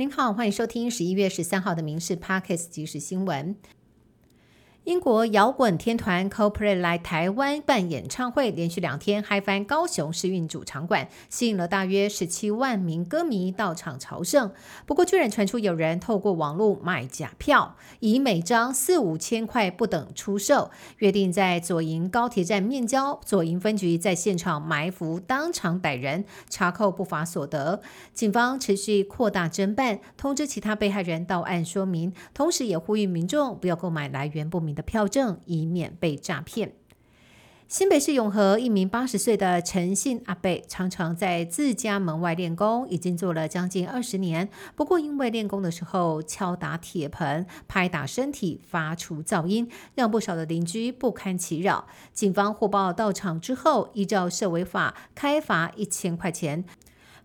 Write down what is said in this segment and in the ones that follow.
您好，欢迎收听十一月十三号的《民事 Parkes 即时新闻》。英国摇滚天团 CoPlay 来台湾办演唱会，连续两天嗨翻高雄市运主场馆，吸引了大约十七万名歌迷到场朝圣。不过，居然传出有人透过网络卖假票，以每张四五千块不等出售，约定在左营高铁站面交。左营分局在现场埋伏，当场逮人，查扣不法所得。警方持续扩大侦办，通知其他被害人到案说明，同时也呼吁民众不要购买来源不明。的票证，以免被诈骗。新北市永和一名八十岁的陈姓阿伯，常常在自家门外练功，已经做了将近二十年。不过，因为练功的时候敲打铁盆、拍打身体，发出噪音，让不少的邻居不堪其扰。警方获报到场之后，依照社违法开罚一千块钱。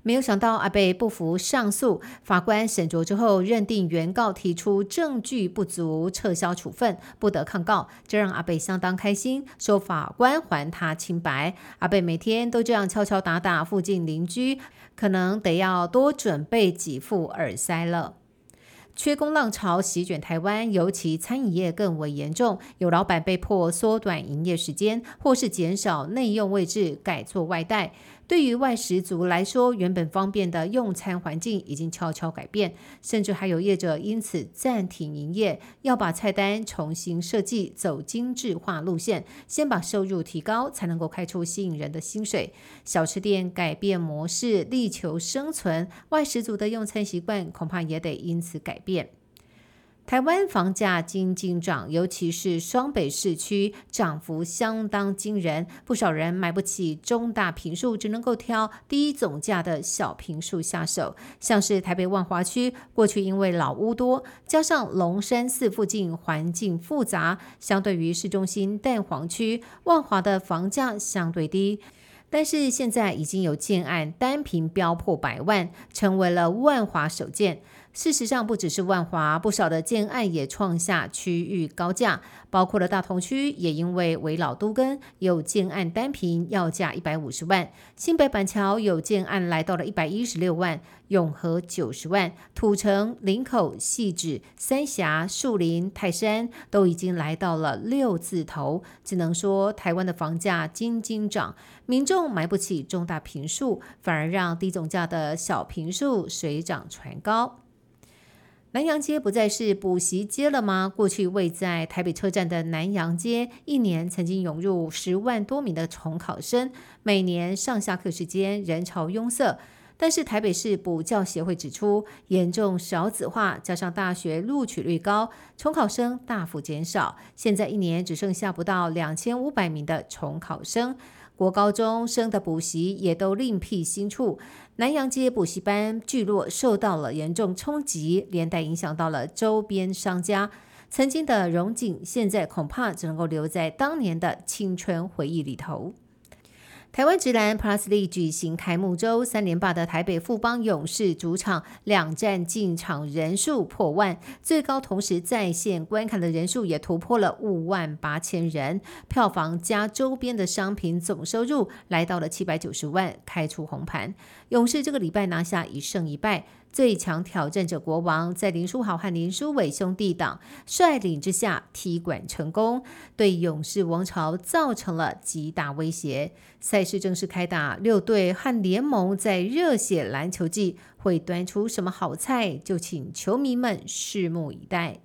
没有想到阿贝不服上诉，法官审酌之后认定原告提出证据不足，撤销处分，不得抗告。这让阿贝相当开心，说法官还他清白。阿贝每天都这样敲敲打打附近邻居，可能得要多准备几副耳塞了。缺工浪潮席卷台湾，尤其餐饮业更为严重。有老板被迫缩短营业时间，或是减少内用位置，改做外带。对于外食族来说，原本方便的用餐环境已经悄悄改变，甚至还有业者因此暂停营业，要把菜单重新设计，走精致化路线，先把收入提高，才能够开出吸引人的薪水。小吃店改变模式，力求生存，外食族的用餐习惯恐怕也得因此改变。台湾房价惊惊涨，尤其是双北市区涨幅相当惊人，不少人买不起中大平数，只能够挑低总价的小平数下手。像是台北万华区，过去因为老屋多，加上龙山寺附近环境复杂，相对于市中心蛋黄区，万华的房价相对低。但是现在已经有建案单平标破百万，成为了万华首建。事实上，不只是万华，不少的建案也创下区域高价，包括了大同区，也因为为老都根，有建案单平要价一百五十万；新北板桥有建案来到了一百一十六万，永和九十万，土城、林口、细致、三峡、树林、泰山都已经来到了六字头。只能说，台湾的房价斤斤涨，民众买不起中大平数，反而让低总价的小平数水涨船高。南洋街不再是补习街了吗？过去位在台北车站的南洋街，一年曾经涌入十万多名的重考生，每年上下课时间人潮拥塞。但是台北市补教协会指出，严重少子化，加上大学录取率高，重考生大幅减少，现在一年只剩下不到两千五百名的重考生。国高中生的补习也都另辟新处，南洋街补习班聚落受到了严重冲击，连带影响到了周边商家。曾经的荣景，现在恐怕只能够留在当年的青春回忆里头。台湾直男 Plus l e 举行开幕周，三连霸的台北富邦勇士主场两战进场人数破万，最高同时在线观看的人数也突破了五万八千人，票房加周边的商品总收入来到了七百九十万，开出红盘。勇士这个礼拜拿下一胜一败。最强挑战者国王在林书豪和林书伟兄弟党率领之下踢馆成功，对勇士王朝造成了极大威胁。赛事正式开打，六队和联盟在热血篮球季会端出什么好菜，就请球迷们拭目以待。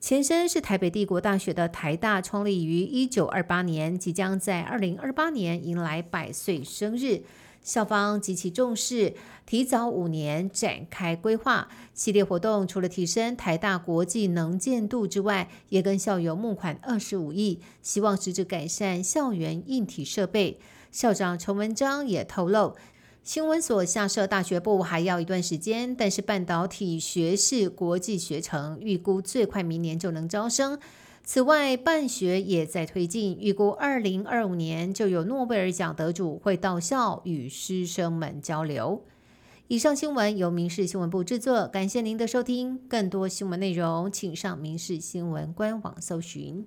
前身是台北帝国大学的台大，创立于一九二八年，即将在二零二八年迎来百岁生日。校方极其重视，提早五年展开规划系列活动。除了提升台大国际能见度之外，也跟校友募款二十五亿，希望实质改善校园硬体设备。校长陈文章也透露，新闻所下设大学部还要一段时间，但是半导体学士国际学程预估最快明年就能招生。此外，办学也在推进，预估二零二五年就有诺贝尔奖得主会到校与师生们交流。以上新闻由民事新闻部制作，感谢您的收听。更多新闻内容，请上民事新闻官网搜寻。